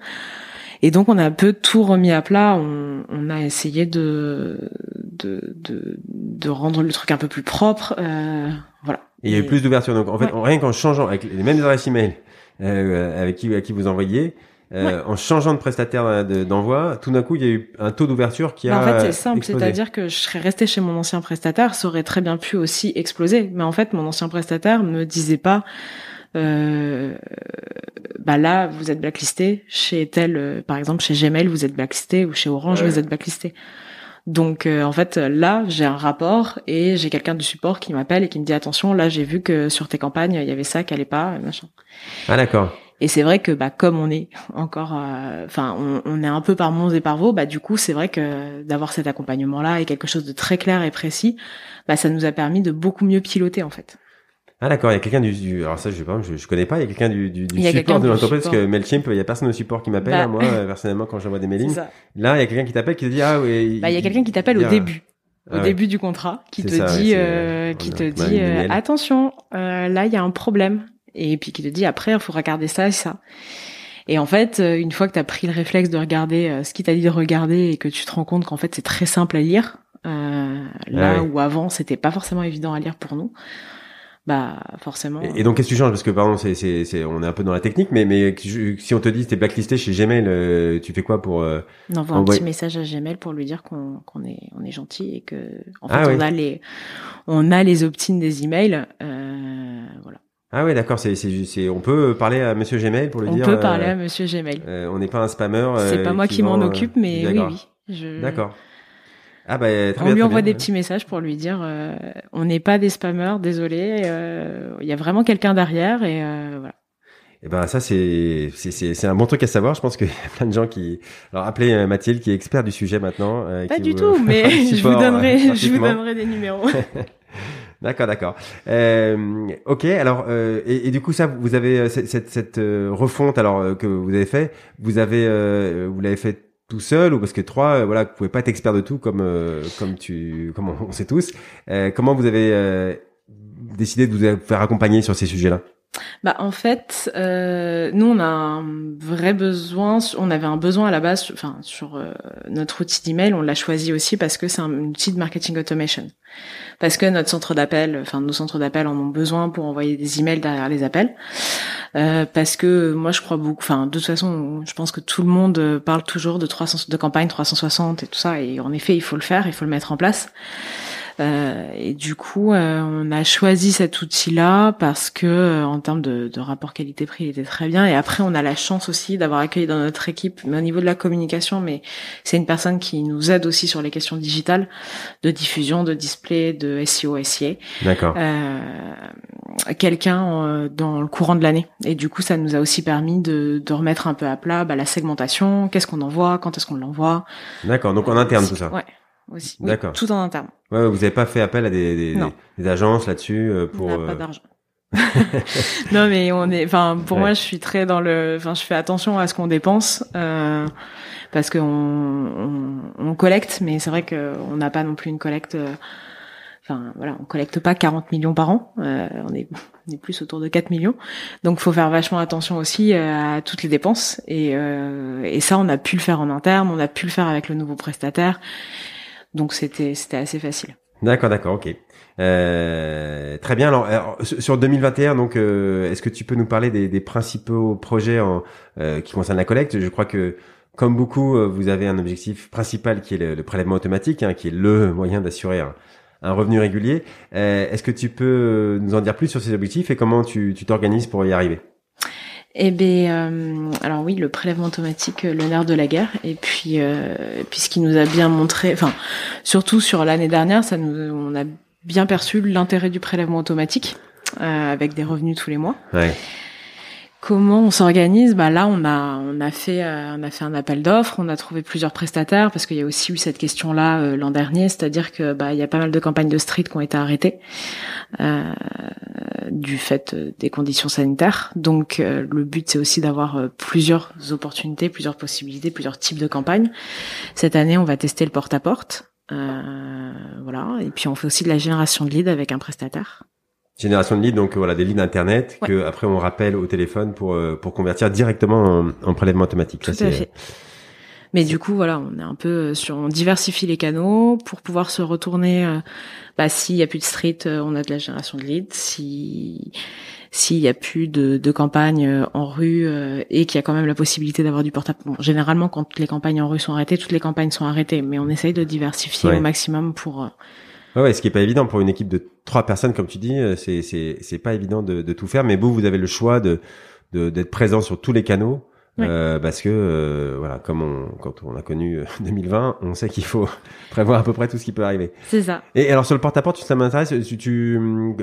Et donc on a un peu tout remis à plat. On, on a essayé de, de de de rendre le truc un peu plus propre. Euh, voilà. Et il y a eu plus d'ouverture. Donc, en fait, Ouais. rien qu'en changeant avec les mêmes adresses email, euh, avec qui, à qui vous envoyez, euh, en changeant de prestataire d'envoi, tout d'un coup, il y a eu un taux d'ouverture qui bah, a. En fait, c'est simple, c'est-à-dire que je serais restée chez mon ancien prestataire, ça aurait très bien pu aussi exploser. Mais en fait, mon ancien prestataire me disait pas. Euh, bah là, vous êtes blacklisté chez tel, euh, par exemple chez Gmail, vous êtes blacklisté ou chez Orange, vous êtes blacklisté. Donc euh, en fait là j'ai un rapport et j'ai quelqu'un du support qui m'appelle et qui me dit attention là j'ai vu que sur tes campagnes il y avait ça qui allait pas machin. Ah d'accord. Et c'est vrai que bah comme on est encore, euh, enfin on, on, est un peu par monts et par vaux, bah du coup c'est vrai que d'avoir cet accompagnement là et quelque chose de très clair et précis, bah ça nous a permis de beaucoup mieux piloter en fait. Ah d'accord, il y a quelqu'un du, du, alors ça je sais pas, je, je connais pas, il y a quelqu'un du, du, du support de l'entreprise parce que Mailchimp, il y a personne au support qui m'appelle, bah, moi personnellement quand j'envoie des mailings. Là, il y a quelqu'un qui t'appelle qui te dit ah oui. Bah il y a quelqu'un qui t'appelle au début. Au ah début du contrat, qui te, dit, euh, qui te dit, euh, attention, euh, là il y a un problème, et puis qui te dit après il faut regarder ça et ça. Et en fait, euh, une fois que tu as pris le réflexe de regarder euh, ce qu'il t'a dit de regarder et que tu te rends compte qu'en fait c'est très simple à lire, euh, là ah où avant c'était pas forcément évident à lire pour nous, bah forcément. Et, donc qu'est-ce que tu changes parce que pardon c'est c'est c'est on est un peu dans la technique mais mais si on te dit t'es blacklisté chez Gmail euh, tu fais quoi pour euh, on envoie un petit message à Gmail pour lui dire qu'on qu'on est on est gentil et que en fait ah on a les on a les opt-in des emails euh, voilà. Ah oui, d'accord. C'est, c'est, on peut parler à Monsieur Gmail pour lui on dire. On peut parler à Monsieur Gmail. on n'est pas un spammer. c'est pas moi qui, m'en occupe, mais oui, oui. Je... D'accord. Ah bah, on lui envoie des petits messages pour lui dire euh, on n'est pas des spammers, désolé, euh, il y a vraiment quelqu'un derrière et euh, voilà. Et eh ben ça c'est c'est c'est un bon truc à savoir. Je pense qu'il y a plein de gens qui alors appelez Mathilde qui est expert du sujet maintenant. pas du tout, mais je vous donnerai je vous donnerai des numéros. D'accord, d'accord. Euh, ok, alors et, et, du coup ça, vous avez cette, cette, cette refonte alors que vous avez fait, vous avez vous l'avez fait tout seul ou parce que trois, euh, voilà, vous pouvez pas être expert de tout comme euh, comme tu, comme on, sait tous. Euh, comment vous avez décidé de vous faire accompagner sur ces sujets-là? Bah en fait, nous on a un vrai besoin, on avait un besoin à la base, enfin sur notre outil d'email, on l'a choisi aussi parce que c'est un outil de marketing automation parce que notre centre d'appel, enfin nos centres d'appel en ont besoin pour envoyer des emails derrière les appels. Euh, parce que moi je crois beaucoup, enfin de toute façon je pense que tout le monde parle toujours de 300 de campagne 360 et tout ça et en effet il faut le faire, il faut le mettre en place. Euh, et du coup, euh, on a choisi cet outil-là parce que euh, en termes de, de rapport qualité-prix, il était très bien. Et après, on a la chance aussi d'avoir accueilli dans notre équipe, mais au niveau de la communication, mais c'est une personne qui nous aide aussi sur les questions digitales, de diffusion, de display, de SEO, SIA. D'accord. Quelqu'un dans le courant de l'année. Et du coup, ça nous a aussi permis de, de remettre un peu à plat bah, la segmentation, qu'est-ce qu'on envoie, quand est-ce qu'on l'envoie? D'accord. Donc en interne tout ça. Ouais aussi. D'accord. tout en interne. Ouais, vous n'avez pas fait appel à des, des, des, agences là-dessus euh, pour. On n'a pas euh, d'argent. non mais on est, enfin pour moi je suis très dans le, enfin je fais attention à ce qu'on dépense euh, parce qu'on on, on, collecte, mais c'est vrai que on n'a pas non plus une collecte. Euh, enfin voilà, on collecte pas 40 millions par an, euh, on est on est plus autour de 4 millions. Donc faut faire vachement attention aussi à toutes les dépenses et et ça on a pu le faire en interne, on a pu le faire avec le nouveau prestataire donc c'était c'était assez facile. D'accord, d'accord, ok. Euh, très bien. Alors, sur 2021, donc, euh, est-ce que tu peux nous parler des, des principaux projets en, euh, qui concernent la collecte? Je crois que, comme beaucoup, euh, vous avez un objectif principal qui est le, prélèvement automatique, hein, qui est le moyen d'assurer un, revenu régulier. est-ce que tu peux nous en dire plus sur ces objectifs et comment tu t'organises pour y arriver? Eh bien, euh, alors oui, le prélèvement automatique, euh, le nerf de la guerre. Et puis, euh, nous a bien montré, enfin, surtout sur l'année dernière, ça nous, on a bien perçu l'intérêt du prélèvement automatique euh, avec des revenus tous les mois. Comment on s'organise Bah là, on a on a fait euh, on a fait un appel d'offres, on a trouvé plusieurs prestataires parce qu'il y a aussi eu cette question-là euh, l'an dernier, c'est-à-dire que bah y a pas mal de campagnes de street qui ont été arrêtées euh, du fait des conditions sanitaires. Donc le but c'est aussi d'avoir plusieurs opportunités, plusieurs possibilités, plusieurs types de campagnes. Cette année, on va tester le porte-à-porte. voilà, et puis on fait aussi de la génération de leads avec un prestataire. Génération de leads, donc voilà des leads internet que après on rappelle au téléphone pour euh, pour convertir directement en, prélèvement automatique. Tout à fait. Mais du coup, voilà, on est un peu sur, on diversifie les canaux pour pouvoir se retourner. bah, s'il y a plus de street, on a de la génération de leads. Si s'il y a plus de, de campagne en rue et qu'il y a quand même la possibilité d'avoir du portable. Bon, généralement, quand les campagnes en rue sont arrêtées, toutes les campagnes sont arrêtées, mais on essaye de diversifier au maximum pour Ouais, ouais, ce qui est pas évident pour une équipe de trois personnes, comme tu dis, euh, c'est c'est c'est pas évident de, de tout faire. Mais vous, vous avez le choix de d'être présent sur tous les canaux. Euh, parce que euh, voilà, comme on, quand on a connu 2020, on sait qu'il faut prévoir à peu près tout ce qui peut arriver. C'est ça. Et alors sur le porte-à-porte, ça m'intéresse. Tu, tu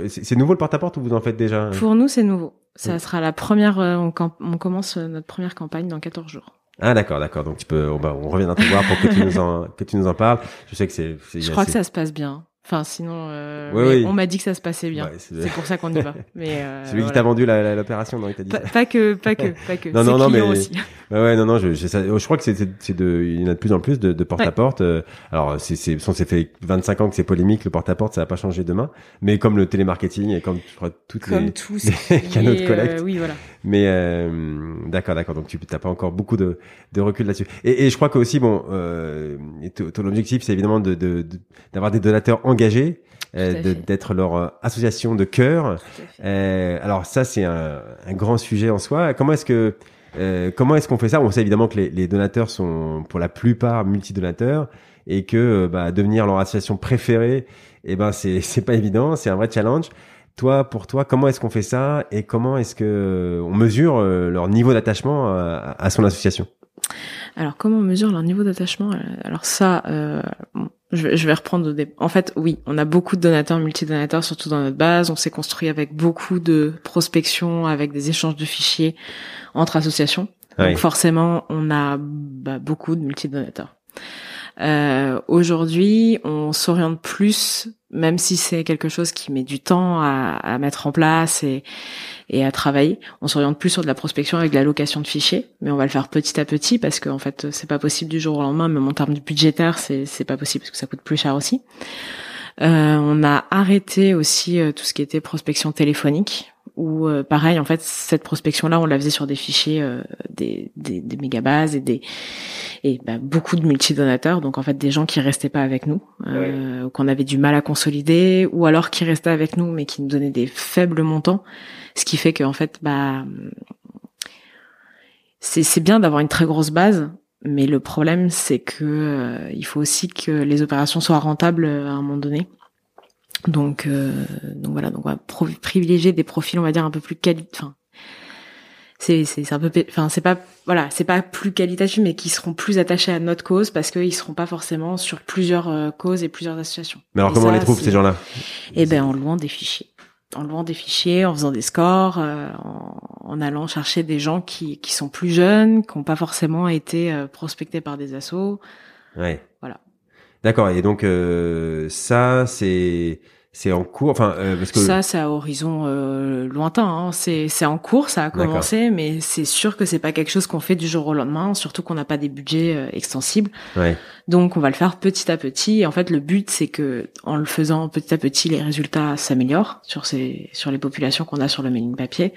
c'est nouveau le porte-à-porte ou vous en faites déjà Pour nous, c'est nouveau. Ça sera la première. On, on, commence notre première campagne dans 14 jours. Ah d'accord, d'accord. Donc tu peux, on, on reviendra te voir pour que tu nous en que tu nous en parles. Je sais que c'est. Je crois que ça se passe bien. Enfin, sinon, euh, on m'a dit que ça se passait bien. c'est pour ça qu'on y va. Mais euh, celui qui t'a vendu l'opération, non, il t'a dit. Pas, pas, que, pas que, pas que. non, non, non, mais aussi. Bah ouais, non, non, je, je, je crois que c'est, de, il y en a de plus en plus de, de porte à porte. Euh, alors, c'est, c'est, c'est fait 25 ans que c'est polémique, le porte à porte, ça va pas changer demain. Mais comme le télémarketing et comme, je crois, toutes comme les, tous les canaux de collecte. Euh, oui, voilà. Mais euh, d'accord, d'accord. Donc tu n'as pas encore beaucoup de, de recul là-dessus. Et, et, je crois que aussi, bon, euh, ton objectif, c'est évidemment de, de, d'avoir des donateurs engagés. Euh, d'être leur euh, association de cœur. Euh, alors ça, c'est un, un, grand sujet en soi. Comment est-ce que euh, comment est-ce qu'on fait ça? On sait évidemment que les, les, donateurs sont pour la plupart multidonateurs et que bah, devenir leur association préférée, eh ben c'est c'est pas évident, c'est un vrai challenge. Toi, pour toi, comment est-ce qu'on fait ça et comment est-ce que on mesure leur niveau d'attachement à, à, son association? Alors, comment on mesure leur niveau d'attachement? Alors ça, euh, je, vais reprendre des... En fait, oui, on a beaucoup de donateurs, multidonateurs, surtout dans notre base. On s'est construit avec beaucoup de prospection, avec des échanges de fichiers entre associations. Donc forcément, on a bah, beaucoup de multidonateurs. Euh, Aujourd'hui, on s'oriente plus, même si c'est quelque chose qui met du temps à, à mettre en place et, et à travailler. On s'oriente plus sur de la prospection avec de la location de fichiers, mais on va le faire petit à petit parce qu'en en fait, c'est pas possible du jour au lendemain. Même en termes de budgétaire, c'est c'est pas possible parce que ça coûte plus cher aussi. Euh, on a arrêté aussi euh, tout ce qui était prospection téléphonique où euh, pareil en fait cette prospection là on la faisait sur des fichiers euh, des, des, des mégabases et des et bah, beaucoup de multidonateurs donc en fait des gens qui restaient pas avec nous euh, qu'on avait du mal à consolider ou alors qui restaient avec nous mais qui nous donnaient des faibles montants. Ce qui fait que en fait bah c'est c'est bien d'avoir une très grosse base mais le problème c'est que il faut aussi que les opérations soient rentables à un moment donné donc, euh, donc voilà, donc on va privilégier des profils, on va dire un peu plus quali, enfin, c'est c'est un peu, enfin c'est pas voilà, c'est pas plus qualitatif, mais qui seront plus attachés à notre cause parce qu'ils seront pas forcément sur plusieurs euh, causes et plusieurs associations. Mais alors comment on les trouve ces gens-là? Eh ben en louant des fichiers, en louant des fichiers, en faisant des scores, euh, en, allant chercher des gens qui qui sont plus jeunes, qui n'ont pas forcément été prospectés par des assos. Ouais. D'accord. Et donc ça c'est c'est en cours, enfin euh, parce que ça, c'est à horizon euh, lointain. Hein. C'est c'est en cours, ça a commencé, mais c'est sûr que c'est pas quelque chose qu'on fait du jour au lendemain, surtout qu'on n'a pas des budgets euh, extensibles. Ouais. Donc on va le faire petit à petit. Et en fait, le but c'est que en le faisant petit à petit, les résultats s'améliorent sur ces sur les populations qu'on a sur le mailing papier,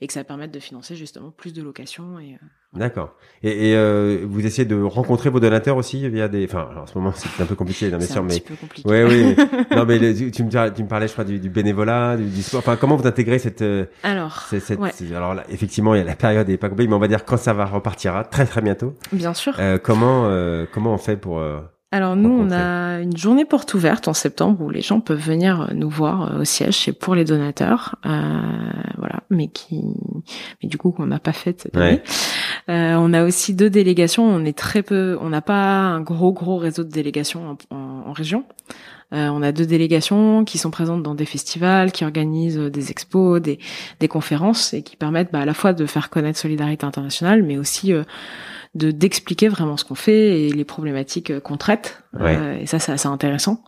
et que ça permette de financer justement plus de locations et euh, D'accord. Et, et euh, vous essayez de rencontrer vos donateurs aussi via des. Enfin, alors, en ce moment c'est un peu compliqué d'investir, mais. C'est un petit peu compliqué. Ouais, oui. non, mais tu, me, tu me parlais, je crois, du, du bénévolat, du, du, sport. Enfin, comment vous intégrez cette. Euh, alors. Cette, alors là, effectivement, il y a la période n'est pas compliquée, mais on va dire quand ça va repartira très très bientôt. Bien sûr. Euh, comment euh, comment on fait pour euh, alors nous, on a une journée porte ouverte en septembre où les gens peuvent venir nous voir euh, au siège. C'est pour les donateurs, euh, voilà, mais qui, mais du coup qu'on n'a pas fait cette année. Euh, on a aussi deux délégations. On est très peu, on n'a pas un gros gros réseau de délégations en, en, région. Euh, on a deux délégations qui sont présentes dans des festivals, qui organisent des expos, des, des conférences et qui permettent bah, à la fois de faire connaître Solidarité Internationale, mais aussi euh, de d'expliquer vraiment ce qu'on fait et les problématiques euh, qu'on traite. Euh, et ça, c'est assez intéressant.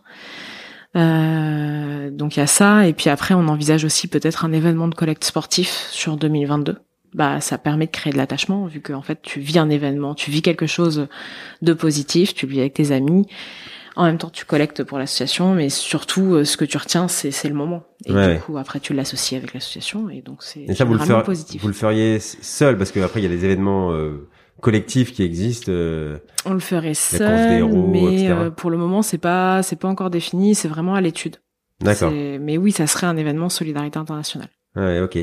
Euh, donc il y a ça, et puis après on envisage aussi peut-être un événement de collecte sportif sur 2022. Bah ça permet de créer de l'attachement vu que en fait tu vis un événement, tu vis quelque chose de positif, tu le vis avec tes amis. En même temps, tu collectes pour l'association, mais surtout, ce que tu retiens, c'est le moment. Et du coup, après, tu l'associes avec l'association, et donc c'est généralement vous le positif. Vous le feriez seul, parce que après, il y a des événements collectifs qui existent. euh, On le ferait seul, héros, mais euh, pour le moment, c'est pas, c'est pas encore défini. C'est vraiment à l'étude. D'accord. Mais oui, ça serait un événement solidarité internationale. Ouais, ok.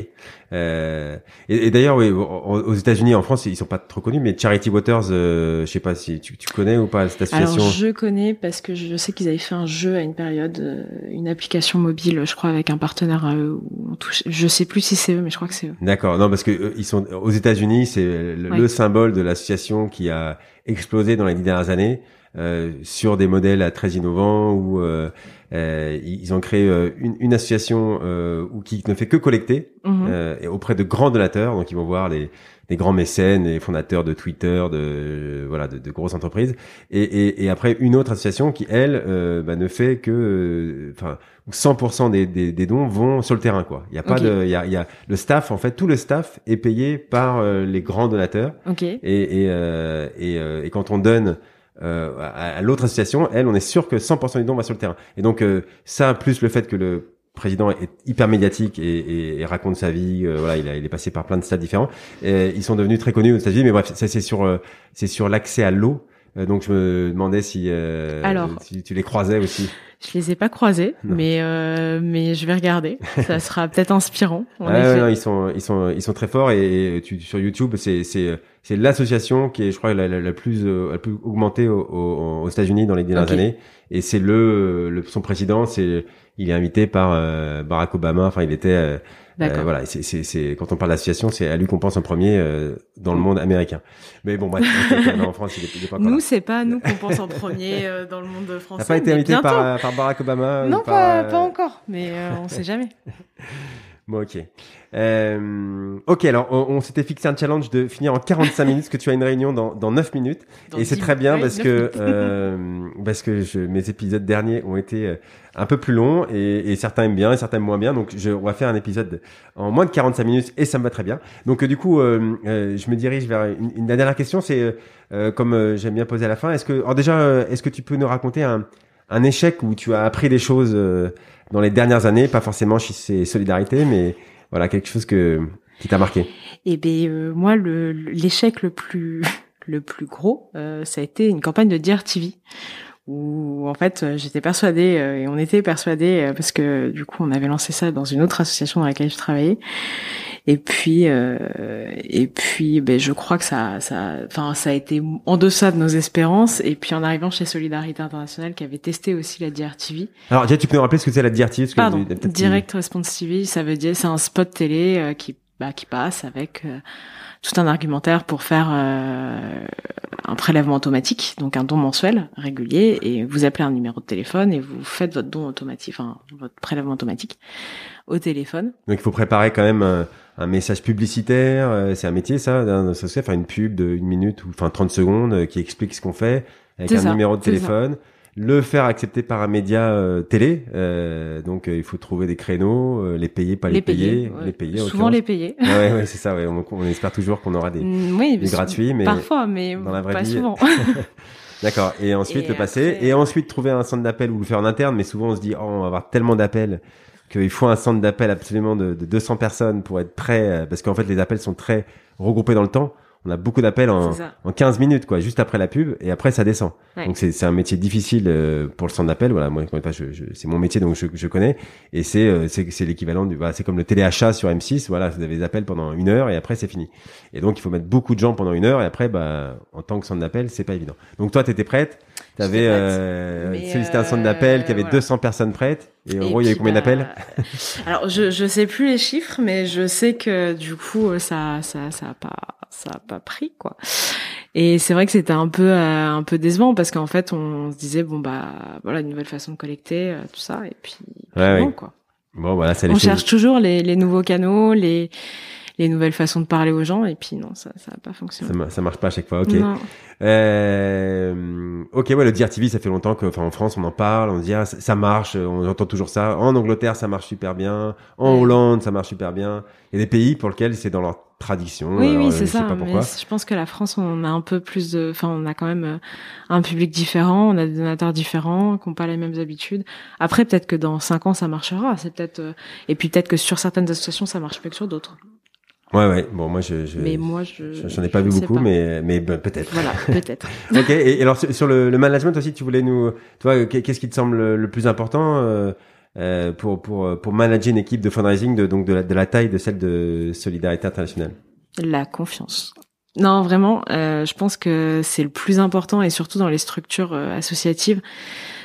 Euh, et, et d'ailleurs, oui, aux États-Unis, en France, ils sont pas trop connus, mais Charity Waters, euh, je sais pas si tu, tu connais ou pas cette Alors, association. je connais parce que je sais qu'ils avaient fait un jeu à une période, euh, une application mobile, je crois, avec un partenaire à eux. où on touche- Je sais plus si c'est eux, mais je crois que c'est eux. D'accord. Non, parce que euh, ils sont aux États-Unis, c'est le, Ouais. le symbole de l'association qui a explosé dans les dix dernières années euh, sur des modèles très innovants où euh, ils ont créé euh, une, une association euh, qui ne fait que collecter Mhm. Et auprès de grands donateurs. Donc ils vont voir les, les grands mécènes, les fondateurs de Twitter, de voilà, de, de grosses entreprises. Et, et, et après une autre association qui elle euh, bah, ne fait que, euh, enfin, où 100% des, des, des dons vont sur le terrain quoi. Il y a pas de, il y a, y a le staff en fait, tout le staff est payé par euh, les grands donateurs. Ok. Et et, euh, et, euh, et quand on donne euh, à, à l'autre association, elle, on est sûr que 100% des dons va sur le terrain. Et donc euh, ça, plus le fait que le président est hyper médiatique et, et, et raconte sa vie, euh, voilà, il, a, il est passé par plein de stades différents. Et ils sont devenus très connus aux États-Unis, mais bref, ça c'est sur euh, c'est sur l'accès à l'eau. Euh, donc je me demandais si, euh, Alors. si tu les croisais aussi. Je les ai pas croisés, Non. mais euh, mais je vais regarder. Ça sera peut-être inspirant. Ah, non, ils sont ils sont ils sont très forts et, et tu, sur YouTube c'est c'est c'est l'association qui est je crois la, la, la plus la plus augmentée au- au- aux États-Unis dans les dernières années et c'est le, le son président c'est il est invité par euh, Barack Obama enfin il était euh, euh, voilà c'est c'est c'est quand on parle d'association c'est à lui qu'on pense en premier euh, dans le monde américain mais bon bref non, en France il est, il est pas encore là. Nous, c'est pas à nous qu'on pense en premier euh, dans le monde français. T'as pas été invité par, par Barack Obama ou Non, par, pas, pas encore, mais euh, on sait jamais. Bon, ok. Euh, ok, alors on, on s'était fixé un challenge de finir en 45 minutes, parce que tu as une réunion dans, dans 9 minutes. Dans et c'est très bien parce que euh, parce que je, mes épisodes derniers ont été euh, un peu plus longs et, et certains aiment bien et certains aiment moins bien. Donc je, on va faire un épisode de- en moins de 45 minutes et ça me va très bien. Donc euh, du coup, euh, je me dirige vers une, une dernière question. C'est comme j'aime bien poser à la fin. Est-ce que alors déjà, est-ce que tu peux nous raconter un, un échec où tu as appris des choses euh, dans les dernières années, pas forcément chez ces solidarités, mais voilà quelque chose que qui t'a marqué. Et ben euh, moi, l'échec le plus le plus gros, euh, ça a été une campagne de Dear TV où en fait euh, j'étais persuadée euh, et on était persuadés parce que du coup on avait lancé ça dans une autre association dans laquelle je travaillais et puis euh, et puis ben je crois que ça ça enfin ça a été en deçà de nos espérances. Et puis en arrivant chez Solidarité Internationale qui avait testé aussi la Dear TV Alors déjà, tu peux nous rappeler ce que c'est la DRT parce que Pardon, Direct Response TV, ça veut dire c'est un spot télé euh, qui bah, qui passe avec euh, tout un argumentaire pour faire euh, un prélèvement automatique, donc un don mensuel régulier, et vous appelez un numéro de téléphone et vous faites votre don automatique, enfin votre prélèvement automatique au téléphone. Donc il faut préparer quand même un, un message publicitaire. euh, C'est un métier ça, d'un faire une pub de une minute ou enfin 30 secondes euh, qui explique ce qu'on fait avec un ça, numéro de téléphone. Le faire accepter par un média euh, télé, euh, donc euh, il faut trouver des créneaux, euh, les payer, pas les, payer, ouais. les payer. en Souvent les payer. Ouais, ouais, c'est ça. Ouais. On, on espère toujours qu'on aura des. Mm, oui, des gratuits, mais parfois, mais dans la vraie pas vie- souvent. D'accord. Et ensuite Et le passer, après, et ensuite trouver un centre d'appel ou le faire en interne. Mais souvent on se dit, oh, on va avoir tellement d'appels qu'il faut un centre d'appel absolument de, de 200 personnes pour être prêt, euh, parce qu'en fait les appels sont très regroupés dans le temps. On a beaucoup d'appels en, en 15 minutes, quoi, juste après la pub, et après ça descend. Ouais. Donc c'est c'est un métier difficile euh, pour le centre d'appel. Voilà, moi, je, je, c'est mon métier, donc je, je connais. Et c'est euh, c'est c'est l'équivalent du, voilà, c'est comme le téléachat sur M6. Voilà, vous avez des appels pendant une heure et après c'est fini. Et donc il faut mettre beaucoup de gens pendant une heure et après, bah, en tant que centre d'appel, c'est pas évident. Donc toi, t'étais prête? T'avais euh, sollicité un centre euh, d'appel qui avait voilà. 200 personnes prêtes. Et en Et gros, il y avait puis, combien bah, d'appels Alors je je sais plus les chiffres, mais je sais que du coup ça ça ça a pas ça a pas pris quoi. Et c'est vrai que c'était un peu euh, un peu décevant parce qu'en fait on se disait bon bah voilà une nouvelle façon de collecter euh, tout ça et puis, Ouais, ouais. quoi. Bon, voilà, ça On cherche toujours les les nouveaux canaux, les les nouvelles façons de parler aux gens et puis non ça ça a pas fonctionné. Ça, ça marche pas à chaque fois. Ok. Euh, ok, ouais, le DRTV, ça fait longtemps que, enfin, en France, on en parle, on dit, ah, ça, marche, on entend toujours ça. En Angleterre, ça marche super bien. En. Hollande, ça marche super bien. Il y a des pays pour lesquels c'est dans leur tradition. Oui, Alors, oui, euh, c'est sais ça. pas Mais je pense que la France, on a un peu plus de, enfin, on a quand même euh, un public différent, on a des donateurs différents, qui n'ont pas les mêmes habitudes. Après, peut-être que dans cinq ans, ça marchera. C'est peut-être, euh, et puis peut-être que sur certaines associations, ça marche mieux que sur d'autres. Ouais, ouais. Bon, moi, je, je Mais moi, je. j'en ai pas je vu beaucoup, pas. mais mais ben, peut-être. Voilà, peut-être. ok. Et, alors sur, le, le management aussi, tu voulais nous, toi, qu'est-ce qui te semble le, le plus important euh, euh, pour pour pour manager une équipe de fundraising de donc de la, taille de celle de Solidarité Internationale La confiance. Non, vraiment, euh, je pense que c'est le plus important et surtout dans les structures euh, associatives,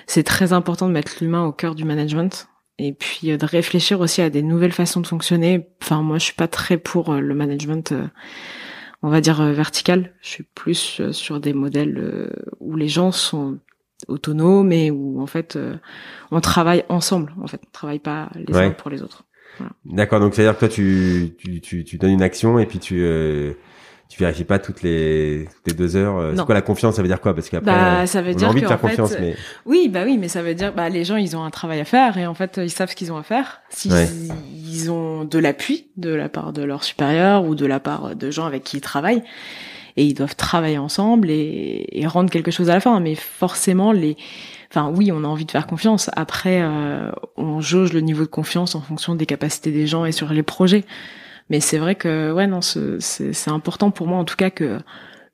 c'est très important de mettre l'humain au cœur du management et puis euh, de réfléchir aussi à des nouvelles façons de fonctionner. Enfin, moi, je suis pas très pour euh, le management, euh, on va dire euh, vertical. Je suis plus euh, sur des modèles euh, où les gens sont autonomes et où en fait euh, on travaille ensemble. En fait, on travaille pas les Ouais. uns pour les autres. D'accord. Donc c'est à dire que toi, tu tu tu, tu donnes une action et puis tu euh, tu vérifies pas toutes les toutes les deux heures. euh, C'est quoi la confiance Ça veut dire quoi? Parce qu'après, Bah, ça veut on dire a envie de faire confiance, fait, mais Oui, bah oui, mais ça veut dire bah les gens ils ont un travail à faire et en fait ils savent ce qu'ils ont à faire. S'ils Ouais. ils ont de l'appui de la part de leurs supérieurs ou de la part de gens avec qui ils travaillent et ils doivent travailler ensemble et, et rendre quelque chose à la fin. Mais forcément les, enfin oui, on a envie de faire confiance. Après, euh, on jauge le niveau de confiance en fonction des capacités des gens et sur les projets. Mais c'est vrai que ouais non, ce- c'est c'est important pour moi en tout cas que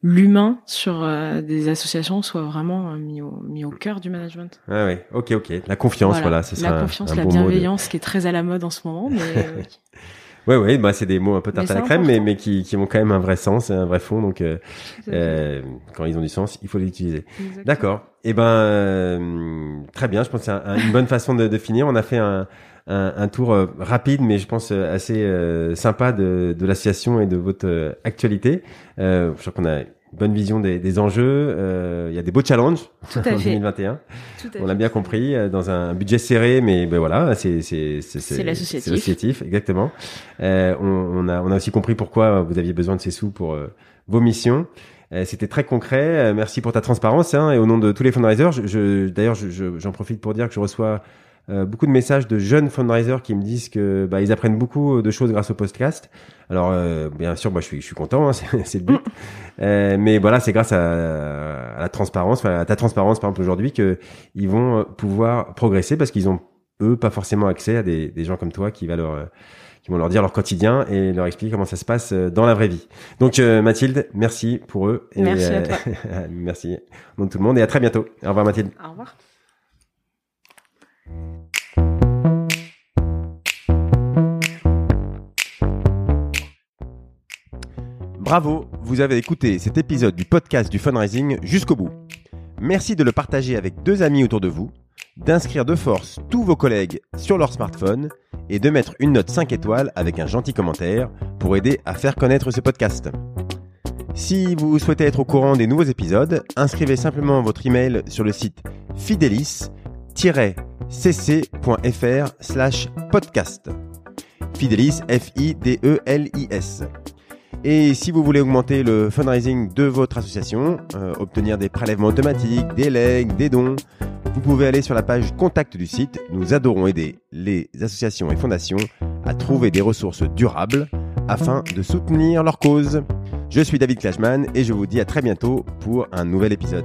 l'humain sur euh, des associations soit vraiment euh, mis au, mis au cœur du management. ah ouais. Ok, ok. La confiance, voilà. ce la sera un- confiance, un la de- bienveillance qui est très à la mode en ce moment. Mais Ouais, ouais. Bah c'est des mots un peu tarte à la crème, mais important. mais qui qui ont quand même un vrai sens, et un vrai fond. Donc euh, euh, quand ils ont du sens, il faut les utiliser. D'accord. Eh ben, euh, très bien. Je pense que c'est un- un- une bonne façon de, de finir. On a fait un, un, un tour euh, rapide, mais je pense euh, assez euh, sympa de, de l'association et de votre actualité. Euh, je crois qu'on a bonne vision des, des enjeux. Euh, Il y a des beaux challenges Tout à en fait. 2021. Tout à On l'a bien compris, euh, dans un budget serré, mais ben voilà, c'est c'est c'est C'est l'associatif. exactement. Euh, on, on a on a aussi compris pourquoi vous aviez besoin de ces sous pour euh, vos missions. Euh, C'était très concret. Merci pour ta transparence. Hein, et au nom de tous les fundraisers, je, je, d'ailleurs, je- je- j'en profite pour dire que je reçois euh, beaucoup de messages de jeunes fundraisers qui me disent que bah, ils apprennent beaucoup de choses grâce au podcast. Alors, euh, bien sûr, moi, je suis, je suis content. Hein, c'est le but. Euh, mais voilà, c'est grâce à, à la transparence, enfin, à ta transparence, par exemple, aujourd'hui, que ils vont euh, pouvoir progresser parce qu'ils ont eux pas forcément accès à des, des gens comme toi qui va leur euh, qui vont leur dire leur quotidien et leur expliquer comment ça se passe euh, dans la vraie vie. Donc euh, Mathilde, merci pour eux. Et, Merci à toi. merci au nom de tout le monde et à très bientôt. Au revoir Mathilde. Au revoir. Bravo, vous avez écouté cet épisode du podcast du fundraising jusqu'au bout. Merci de le partager avec deux amis autour de vous, d'inscrire de force tous vos collègues sur leur smartphone et de mettre une note 5 étoiles avec un gentil commentaire pour aider à faire connaître ce podcast. Si vous souhaitez être au courant des nouveaux épisodes, inscrivez simplement votre email sur le site fidelis-cc.fr slash podcast. Fidelis, F-I-D-E-L-I-S. Et si vous voulez augmenter le fundraising de votre association, euh, obtenir des prélèvements automatiques, des legs, des dons, vous pouvez aller sur la page contact du site. Nous adorons aider les associations et fondations à trouver des ressources durables afin de soutenir leur cause. Je suis David Klashman et je vous dis à très bientôt pour un nouvel épisode.